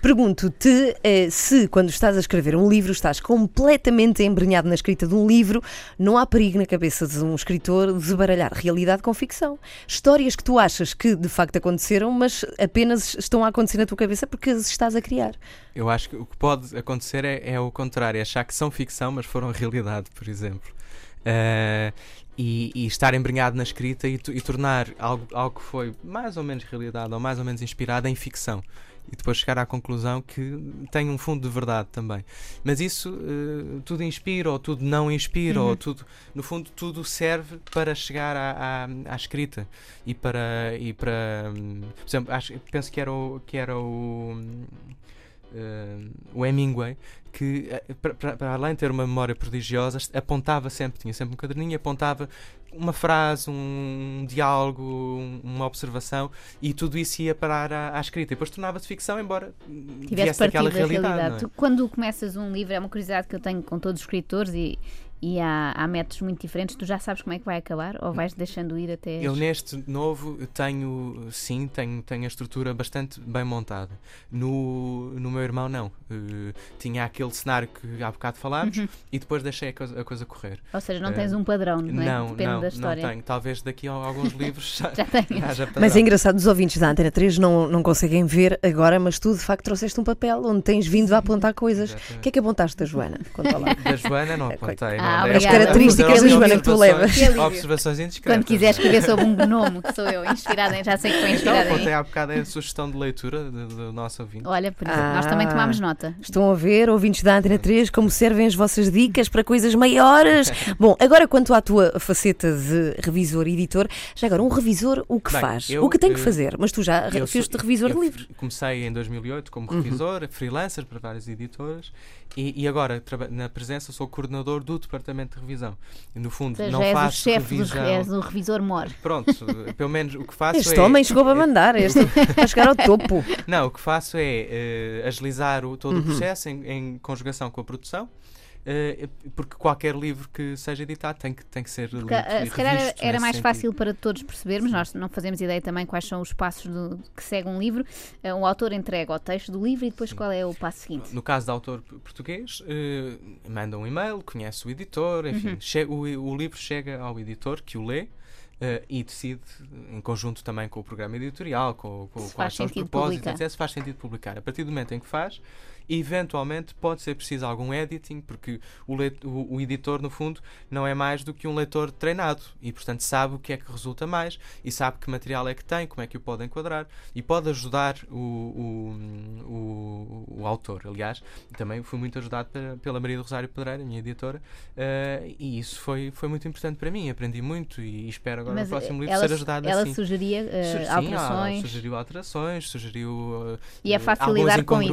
Pergunto-te eh, se, quando estás a escrever um livro, estás completamente embrenhado na escrita de um livro, não há perigo na cabeça de um escritor desbaralhar realidade com ficção. Histórias que tu achas que de facto aconteceram, mas apenas estão a acontecer na tua cabeça porque as estás a criar. Eu acho que o que pode acontecer é, é o contrário, é achar que são ficção, mas foram realidade, por exemplo. Eh, e, e estar embrenhado na escrita e, e tornar algo, algo que foi mais ou menos realidade ou mais ou menos inspirado em ficção. E depois chegar à conclusão que tem um fundo de verdade também. Mas isso eh, tudo inspira ou tudo não inspira, ou tudo, no fundo, tudo serve para chegar à, à, à escrita e para. E para hum, por exemplo, acho, penso que era o. Que era o eh, o Hemingway, que eh, para- além de ter uma memória prodigiosa, apontava sempre, tinha sempre um caderninho, apontava uma frase, um diálogo, um- uma observação, e tudo isso ia parar à, à escrita. E depois tornava-se ficção, embora Tivesse da realidade. realidade. é? Tu, quando começas um livro, é uma curiosidade que eu tenho com todos os escritores e, e há, há métodos muito diferentes. Tu já sabes como é que vai acabar ou vais deixando ir até. Eu neste novo tenho, sim, tenho, tenho a estrutura bastante bem montada. No, no meu irmão não. Eh, tinha aquele cenário que há bocado falámos Uhum. e depois deixei a coisa, a coisa correr. Ou seja, não Eh, tens um padrão, não é? Não, Depende não, da não história. tenho. Talvez daqui a alguns livros já, Já Mas é engraçado, os ouvintes da Antena 3 não, não conseguem ver agora, mas tu de facto trouxeste um papel onde tens vindo a apontar coisas. O que é que apontaste da Joana? Conta lá. Da Joana não apontei. Ah, As características da Joana que tu levas. Observações indiscretas. Quando quiseres escrever sobre um gnomo, que sou eu, inspirada em. Já sei que foi Não, inspirada apontei em. há bocado a sugestão de leitura do, nosso ouvinte. Olha, por exemplo, nós também Ah. tomámos nota. Estão a ver, ouvintes da Antena 3, como servem as vossas dicas para coisas maiores. Bom, agora quanto à tua faceta de revisor e editor, já agora, um revisor o que Bem, faz? eu, o que tem que eh, fazer? Mas tu já fizeste revisor eu de livros. Comecei em 2008 como Uhum. revisor, freelancer para várias editoras e, e agora na presença sou coordenador do departamento de revisão. E, no fundo seja, não és o faço chefe, dos, revisão. és o revisor mor. Pronto, pelo menos o que faço Este é homem chegou para mandar, este para chegar ao topo. Não, o que faço é eh, agilizar o, todo Uhum. o processo em, em conjugação com a produção. Eh, porque qualquer livro que seja editado tem que, tem que ser lido Porque, ah, e se calhar era mais sentido. fácil para todos percebermos, nós não fazemos ideia também quais são os passos do- que segue um livro. O autor entrega o texto do livro e depois qual é o passo seguinte. No caso de autor português, eh, manda um e-mail, conhece o editor, enfim, Uhum. o, o livro chega ao editor que o lê. eh, e decide, em conjunto também com o programa editorial, com, com quais são os propósitos, publicar. etc., se faz sentido publicar. A partir do momento em que faz, eventualmente pode ser preciso algum editing, porque o, o- o editor, no fundo, não é mais do que um leitor treinado e, portanto, sabe o que é que resulta mais e sabe que material é que tem, como é que o pode enquadrar e pode ajudar o, o, o- o autor. Aliás, também fui muito ajudado pela, pela Maria do Rosário Pedreira, minha editora, eh, e isso foi, foi muito importante para mim. Aprendi muito e espero agora Mas no próximo livro ela, ser ajudado ela assim. sugeria eh, Su- sim, alterações. sugeriu alterações, sugeriu eh, E é eh, fácil lidar com isso?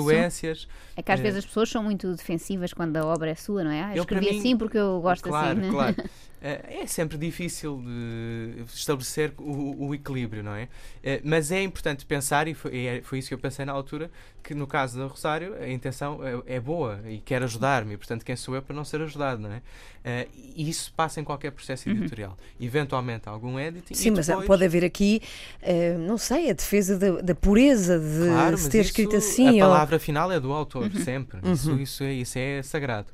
É que às Eh, vezes as pessoas são muito defensivas quando a obra é sua, não é? Ah, eu Eu, escrevi mim, assim porque eu gosto claro, assim. né? Claro, Eh, É sempre difícil de estabelecer o, o equilíbrio, não é? Eh, Mas é importante pensar, e foi, é- foi isso que eu pensei na altura, que no caso da Rosário a intenção é, é boa e quer ajudar-me, portanto quem sou eu para não ser ajudado, não é? Eh, E isso passa em qualquer processo editorial. Eventualmente algum editing. Sim, mas depois, pode haver aqui, eh, não sei, a defesa da, da pureza de Claro, se mas ter isso, escrito assim. A ou- palavra final é do autor, sempre. Isso, Uhum. isso, é, isso é sagrado.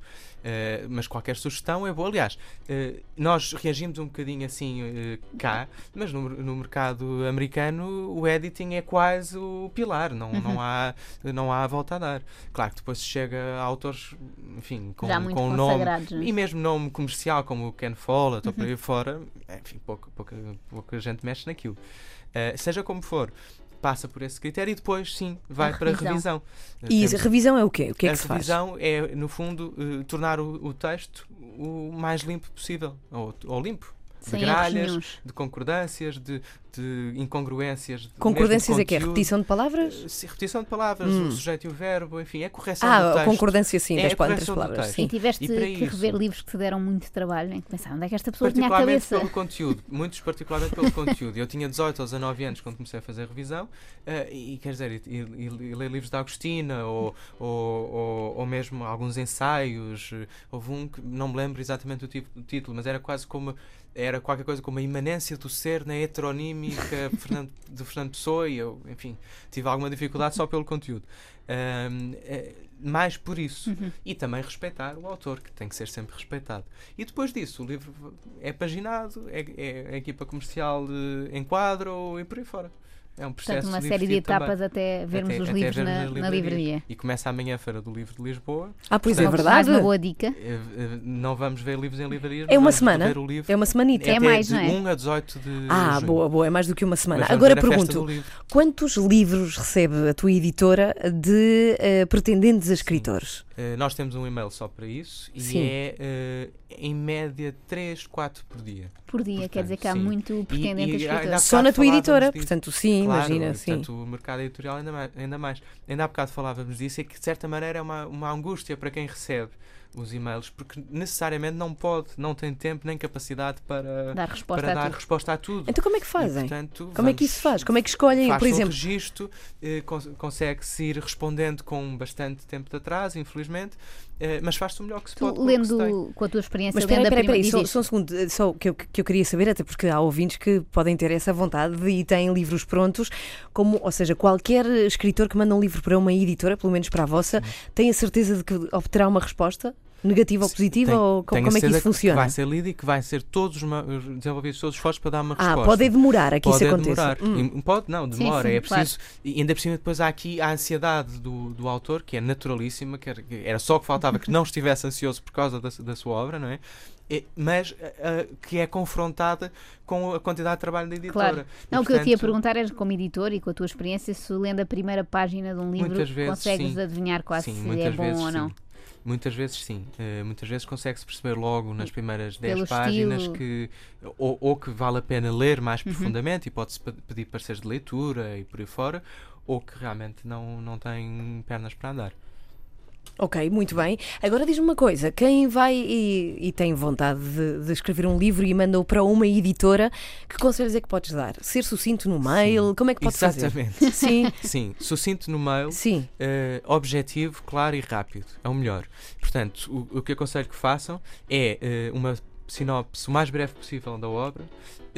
Eh, mas qualquer sugestão é boa. Aliás, eh, nós reagimos um bocadinho assim eh, cá, mas no, no mercado americano o editing é quase o pilar, não, Uhum. não, há, não há volta a dar. Claro que depois se chega a autores, enfim, com, com nome é? e mesmo nome comercial como o Ken Follett ou por Uhum. aí fora, enfim, pouca, pouca, pouca gente mexe naquilo. Seja como for, passa por esse critério e depois, sim, vai A para a revisão. revisão. E temos- a revisão é o quê? O que é a que se faz? revisão é, no fundo, eh, tornar o, o texto o mais limpo possível. Ou, ou limpo. Sem de gralhas, de concordâncias, de, de incongruências. de- Concordâncias é que é? Repetição de palavras? Eh, sim, repetição de palavras, Hum. o sujeito e o verbo, enfim, é correção do Ah, a texto. concordância sim, É das a correção do palavras. Sim. E tiveste E que rever isso- livros que te deram muito trabalho, em que pensar, onde é que esta pessoa tinha a Particularmente cabeça? pelo conteúdo, muitos particularmente pelo conteúdo. Eu tinha 18 ou 19 anos quando comecei a fazer revisão eh, e, quer dizer, e, e- e ler livros da Agostina ou, ou, ou, ou mesmo alguns ensaios. Houve um que não me lembro exatamente o, tipo, o título, mas era quase como era qualquer coisa como a imanência do ser na heteronímica Fernando, de Fernando Pessoa e eu, enfim, tive alguma dificuldade só pelo conteúdo. Ahm, eh, mais por isso. Uhum. E também respeitar o autor, que tem que ser sempre respeitado. E depois disso, o livro é paginado, é, é, a equipa comercial eh, enquadra e por aí fora. É um processo Portanto, uma série de divertido também. etapas até vermos Até- os até livros vermos na, na livraria. E começa amanhã a Feira do Livro de Lisboa. Ah, pois é Portanto, verdade. Mais uma boa dica. Eh, eh, Não vamos ver livros em livrarias, É uma semana? ver o livro. É uma semanita. É mais, de não é? 1 a 18 de Ah, junho. boa, boa, é mais do que uma semana. Agora pergunto, quantos livros recebe a tua editora de eh, pretendentes a escritores? Eh, nós temos um e-mail só para isso e Sim. é eh, em média 3, 4 por dia. Por dia, quer dizer que há sim. muito pretendente e a escritores. Só na tua editora, disso. portanto, sim, Claro, imagina, e, sim. Portanto, o mercado editorial ainda mais. Ainda, mais. ainda há bocado falávamos disso, é que de certa maneira é uma, uma angústia para quem recebe os e-mails, porque necessariamente não pode, não tem tempo nem capacidade para, Dar resposta para a dar tudo. resposta a tudo. Então como é que E, fazem? portanto, Como é que vamos- isso se faz? Como é que escolhem, faz por um exemplo? registro, eh, cons- consegue-se ir respondendo com bastante tempo de atraso, infelizmente, eh, mas faz-se o melhor que se Tu, pode. lendo com a tua experiência, Mas lendo espera, primeira espera, só, só um segundo, eh, só o que eu, que eu queria saber, até porque há ouvintes que podem ter essa vontade e têm livros prontos, como, ou seja, qualquer escritor que manda um livro para uma editora, pelo menos para a vossa, tem a certeza de que obterá uma resposta? Negativa ou positiva? Tenho- ou co- tenho a como é que isso funciona? vai ser lido e que vai ser todos desenvolvidos todos os esforços para dar uma ah, resposta. pode demorar a que Pode isso é aconteça. demorar. Hum. Pode, não, demora. sim, é claro. preciso. E ainda por cima, depois há aqui a ansiedade do, do autor, que é naturalíssima, que era, que só que faltava que não estivesse ansioso por causa da, da sua obra, não é? Mas ah, ah, que é confrontada com a quantidade de trabalho da editora. Claro. E, Não, o que eu te ia perguntar era, como editor e com a tua experiência, se lendo a primeira página de um livro vezes, consegues sim. adivinhar quase sim, se é bom vezes, ou não. Sim. Muitas vezes sim. Eh, muitas vezes consegue-se perceber logo nas primeiras 10 Pelo páginas estilo. que ou, ou que vale a pena ler mais Uhum. profundamente e pode-se pe- pedir pareceres de leitura e por aí fora, ou que realmente não, não tem pernas para andar. Ok, muito bem. Agora diz-me uma coisa: quem vai e, e tem vontade de, de escrever um livro e manda-o para uma editora, que conselhos é que podes dar? Ser sucinto no mail? Como é que pode fazer? Exatamente. Sim, Sim, sucinto no mail, sim. eh, objetivo, claro e rápido. É o melhor. Portanto, o, o que aconselho que façam é eh, uma sinopse o mais breve possível da obra.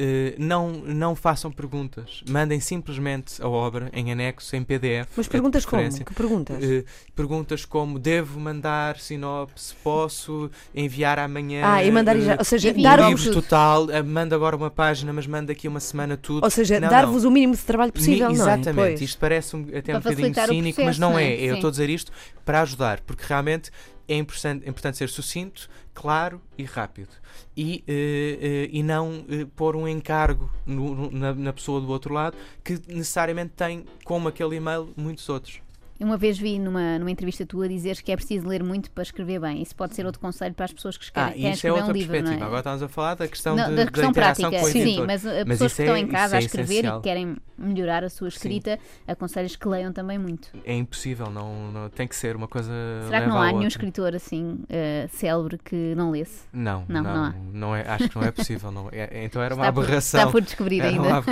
Eh, não, não façam perguntas. Mandem simplesmente a obra em anexo, em PDF. Mas é perguntas como? Que perguntas? Eh, perguntas como devo mandar sinopse, posso enviar amanhã. ah, e mandar eh, já. Ou seja, dar-vos. livro total, manda agora uma página, mas manda aqui uma semana tudo. Ou seja, Não, dar-vos não. o mínimo de trabalho possível, Ni- não é? Exatamente, Pois. isto parece um, até Para um bocadinho cínico, mas processo, não não é. é? Eu estou a dizer isto para ajudar, porque realmente é importante, é importante ser sucinto, claro e rápido. E, eh, eh, e não eh, pôr um encargo no- no- na, na pessoa do outro lado que necessariamente tem, como aquele e-mail, muitos outros. Uma vez vi numa, numa entrevista tua dizeres que é preciso ler muito para escrever bem. Isso pode ser outro conselho para as pessoas que escrevem, Ah, querem e isso é outra um livro, perspectiva. é? Agora estamos a falar da questão, Não, de, da da questão interação prática, sim, editor. mas uh, Mas pessoas que estão é- em casa a é escrever e essencial. que querem melhorar a sua escrita, aconselhas que leiam também muito. É impossível, não, não- tem que ser uma coisa. Será que não há nenhum outra. escritor assim uh, célebre que não lesse? Não, Não, não, não há. não é, acho que não é possível. Não, é- é- então era uma Está por- aberração. Está por descobrir ainda.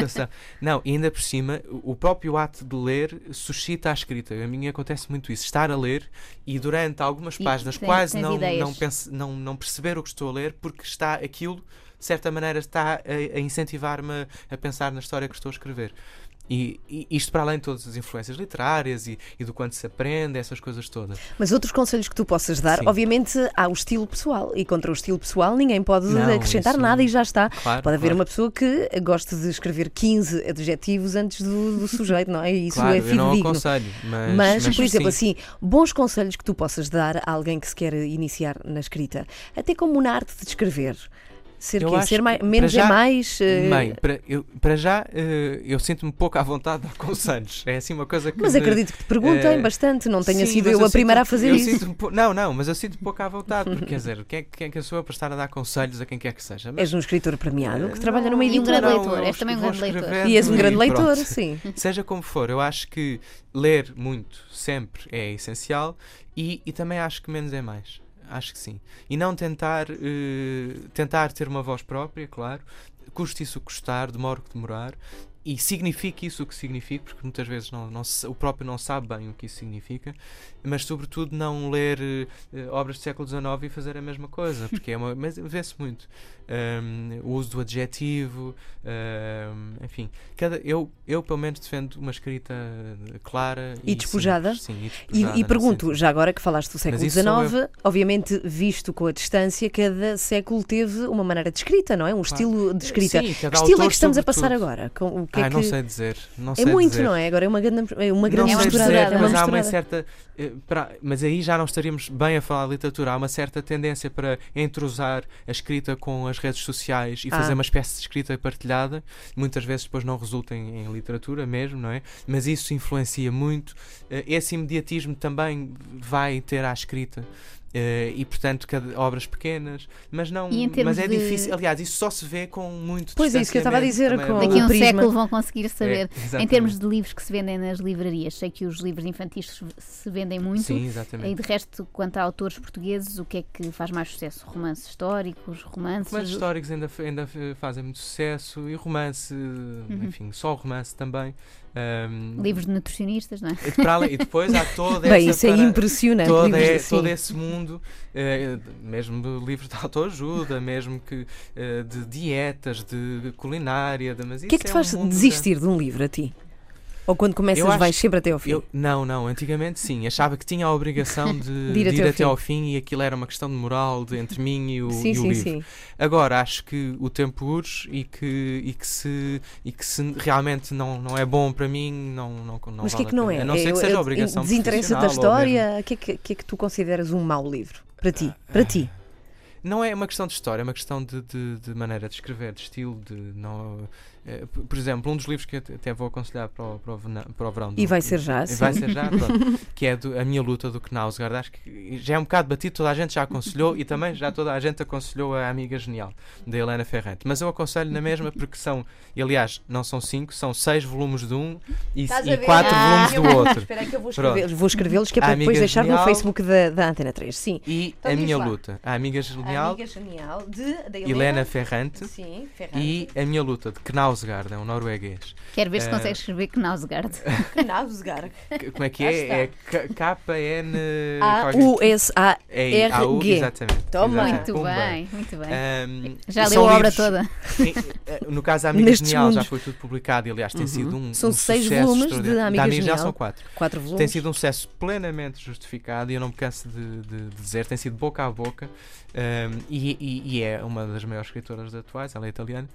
Não, e ainda por cima, o o próprio ato de ler suscita a escrita. A mim acontece muito isso. Estar a ler e durante algumas páginas tem- quase tens não, não, pense- não, não perceber o que estou a ler porque está aquilo, de certa maneira, está a, a incentivar-me a pensar na história que estou a escrever. E, e isto para além de todas as influências literárias e, e do quanto se aprende, essas coisas todas. Mas outros conselhos que tu possas dar, Sim. obviamente há o estilo pessoal e contra o estilo pessoal ninguém pode Não, acrescentar isso- nada e já está. Claro, Pode haver claro. uma pessoa que goste de escrever 15 adjetivos antes do, do sujeito, não é? E isso claro, é eu não fidedigno. aconselho, mas, Mas, por exemplo, sim. assim, bons conselhos que tu possas dar a alguém que se quer iniciar na escrita, até como na arte de escrever. Ser, Eu acho Ser que, mais, menos já, é mais. eh, Bem, para, eu- para já eh, eu sinto-me pouco à vontade de dar conselhos. É assim uma coisa que. mas me- acredito que te perguntem eh, bastante, não tenha Sim, sido mas eu a primeira a fazer eu isso. Não, não, mas eu sinto pouco à vontade, porque quer dizer, quem é, quem é que eu sou eu para estar a dar conselhos a quem quer que seja? Mas, És um escritor premiado que eh, trabalha não, numa E um grande editora. leitor, eu és também um grande leitor. E és um grande pronto. leitor, sim. Seja como for, eu acho que ler muito sempre é essencial e, e também acho que menos é mais. Acho que sim. E não tentar, eh, tentar ter uma voz própria, claro. Custe isso custar, demore o que demorar. E signifique isso o que significa, porque muitas vezes não, não o próprio não sabe bem o que isso significa, mas sobretudo não ler eh, obras do século XIX e fazer a mesma coisa, porque é uma, mas vê-se muito. Um, o uso do adjetivo, um, enfim, cada, eu, eu pelo menos defendo uma escrita clara E despojada? simples, sim, e, E, despojada, e no pergunto, já agora que falaste do século XIX, obviamente, visto com a distância, cada século teve uma maneira de escrita, não é? Um estilo de escrita. Sim, que estilo é que estamos a passar agora? Com, o que é Ah, que... não sei dizer. Não É sei muito, dizer. não é? Agora é uma grande, é uma grande não misturada. dizer, é uma mas há uma misturada. certa. Para- mas aí já não estaríamos bem a falar de literatura. Há uma certa tendência para entrosar a escrita com as redes sociais e Ah. fazer uma espécie de escrita partilhada. Muitas vezes depois não resulta em, em literatura mesmo, não é? Mas isso influencia muito. Eh, esse imediatismo também vai ter à escrita. Eh, e portanto, cada, obras pequenas, mas não. Mas é de- difícil. Aliás, isso só se vê com muito Pois é, isso que eu estava a dizer, com- Daqui a um prisma. século vão conseguir saber. É, em termos de livros que se vendem nas livrarias, sei que os livros infantis se- vendem muito. Sim, exatamente. E de resto, quanto a autores portugueses, o que é que faz mais sucesso? Romances históricos, romances? Romances históricos ainda, ainda fazem muito sucesso e romance, enfim, só romance também. Ahm, Livros de nutricionistas, não é? e, além- e depois há toda Bem, isso é impressionante. todo, livros é- assim. todo esse mundo, eh, mesmo de livros de autoajuda, mesmo que eh, de dietas, de culinária, O que é que te faz desistir de um livro a ti? Ou quando começas Eu acho vais sempre até ao fim? Eu, não, não, antigamente sim, achava que tinha a obrigação de, De ir de ir até ao até ao fim e aquilo era uma questão de moral de, entre mim e o, sim, e o sim, livro. sim. Agora acho que o tempo urge e que, e que, se, e que se realmente não, não é bom para mim, não, não, não Mas o que vale é que não é? A não ser que seja é- obrigação Desinteresse da história? O que, é que, que é que tu consideras um mau livro? Para ti? Para ti? Não é uma questão de história, é uma questão de, de, de maneira de escrever, de estilo, de não. Eh, por exemplo, um dos livros que eu até vou aconselhar para o, para o, vena- para o verão. E do- vai ser já, e Vai sim. ser já, pronto. que é do- a minha luta do Knausgaard. Acho que já é um bocado batido, toda a gente já aconselhou e também já toda a gente aconselhou a Amiga Genial, da Helena Ferrante. Mas eu aconselho na mesma porque são, e, aliás, não são cinco, são seis volumes de um e, a e quatro Ah. volumes do outro. Espera que eu vou escrevê-los, que é A para depois deixar no Genial. Facebook da, da Antena 3. Sim. E Então a minha lá. luta, a Amiga Genial, Amiga Genial de, da Helena Ferrante Sim, Ferrante. e a minha luta de Knausgaard Knausgaard, é um norueguês. Quero ver se Eh, consegues escrever Knausgaard. Knausgaard. Como é que é? É K- K-N. A-U-S-A-R-G. A-U, exatamente. Toma. Muito Pumba. bem, muito bem. Já leu a obra livros- toda. Eh, No caso da Amiga Nestes Genial já foi tudo publicado e aliás tem sido um, São um seis sucesso volumes de. Amiga Da Amiga Genial. são quatro. Quatro volumes. Tem sido um sucesso plenamente justificado e eu não me canso de, de- de dizer, tem sido boca a boca ahm, e, e- e é uma das maiores escritoras atuais, ela é italiana.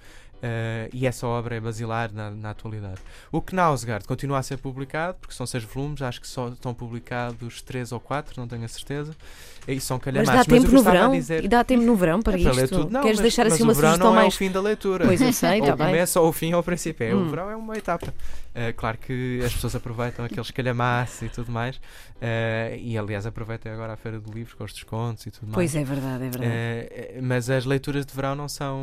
Ah, e essa obra é basilar na, na atualidade. O Knausgaard continua a ser publicado, porque são seis volumes, acho que só estão publicados três ou quatro, não tenho a certeza. E são Mas calhamaços. dá o tempo eu no verão? dizer- E dá tempo no verão para É para ler isto? tudo. Não, Queres mas- deixar mas assim uma verão sugestão não é mais. o fim da leitura. Pois eu sei, ou está o bem. ou o fim ou o princípio. É, Hum. O verão é uma etapa. Uh, claro que as pessoas aproveitam aqueles calhamaços e tudo mais. uh, e aliás aproveitem agora a Feira do Livro com os descontos e tudo mais. Pois é, verdade, é verdade. Uh, mas as leituras de verão não são,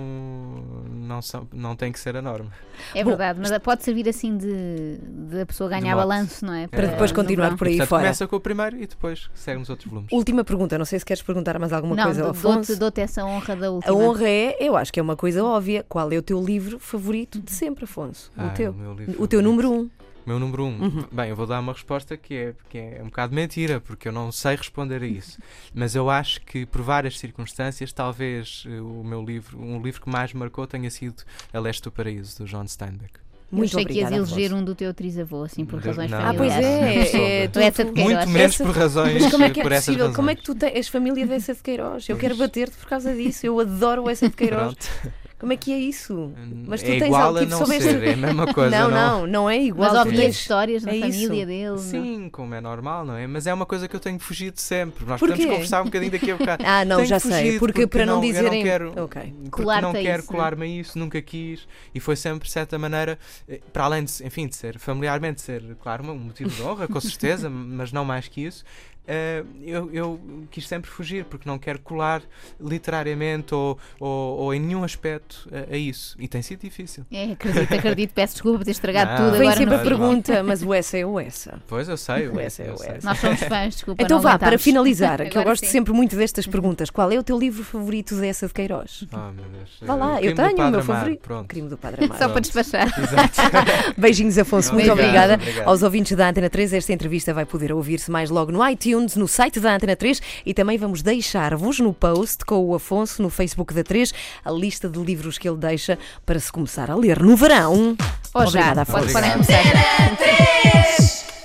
não são, não tem que ser a norma. É Bom, verdade, mas pode servir assim de, de a pessoa ganhar balanço, não é? Para depois continuar por aí Portanto, fora. começa com o primeiro e depois segue nos outros volumes. Última pergunta, não sei se queres perguntar mais alguma Não, coisa ao do- dou-te Afonso. dou-te essa honra da A última. honra é, eu acho que é uma coisa óbvia. Qual é o teu livro favorito de sempre, Afonso? Ah, o teu. meu livro O teu número um. Meu número um. Uhum. Bem, eu vou dar uma resposta que é, que é um bocado mentira, porque eu não sei responder a isso. Mas eu acho que, por várias circunstâncias, talvez eh, o meu livro, um livro que mais me marcou tenha sido A Leste do Paraíso, do John Steinbeck. Eu Muito achei que ias eleger um do teu trisavô, assim, por razões não. Ah, pois familiares. é. é Tu és de tu- Queiroz. Muito menos Essa- por razões, Mas como é que é por essas possível? Como é que tu tens. És família dessa de Queiroz? Eu quero bater-te por causa disso. Eu adoro o essa de Queiroz. Pronto. Como é que é isso? Mas tu é tens igual algo a tipo não sobre ser, esta- é a mesma coisa. não, não, não é igual. Mas Tu ouvias tens- histórias na é isso. família dele. não? Sim, como é normal, não é? Mas é uma coisa que eu tenho fugido sempre. Nós Porquê? podemos conversar um bocadinho daqui a bocado. Ah, não, Tenho já sei. fugido Porque, para não, eu dizerem. não quero, Ok. porque não a quero isso, não colar-me a isso, nunca quis. E foi sempre, de certa maneira, eh, para além de, enfim, de ser familiarmente, ser, claro, um motivo de honra, com certeza, mas não mais que isso. Eh, eu, eu quis sempre fugir porque não quero colar literariamente ou, ou, ou em nenhum aspecto a, a isso. E tem sido difícil. É, acredito, acredito. Peço desculpa por ter estragado Não. tudo Vem agora sempre no a pergunta, mas o essa é o essa. Pois eu sei. O eu, S é eu o. S. Nós somos fãs, desculpa. Então não vá, para finalizar, que eu gosto sim. sempre muito destas perguntas. Qual é o teu livro favorito dessa de Queiroz? Oh, meu Deus. Vá lá, eu tenho o meu favorito. Pronto. Crime do Padre Amaro. Só para Pronto. despachar. Exato. Beijinhos, Afonso. Muito Obrigado, obrigada. obrigado. Aos ouvintes da Antena 3, esta entrevista vai poder ouvir-se mais logo no iTunes, no site da Antena 3 e também vamos deixar-vos no post com o Afonso no Facebook da 3 a lista de livros que ele deixa para se começar a ler no verão. Ou já, Obrigada, Afonso. Obrigado. Antena 3.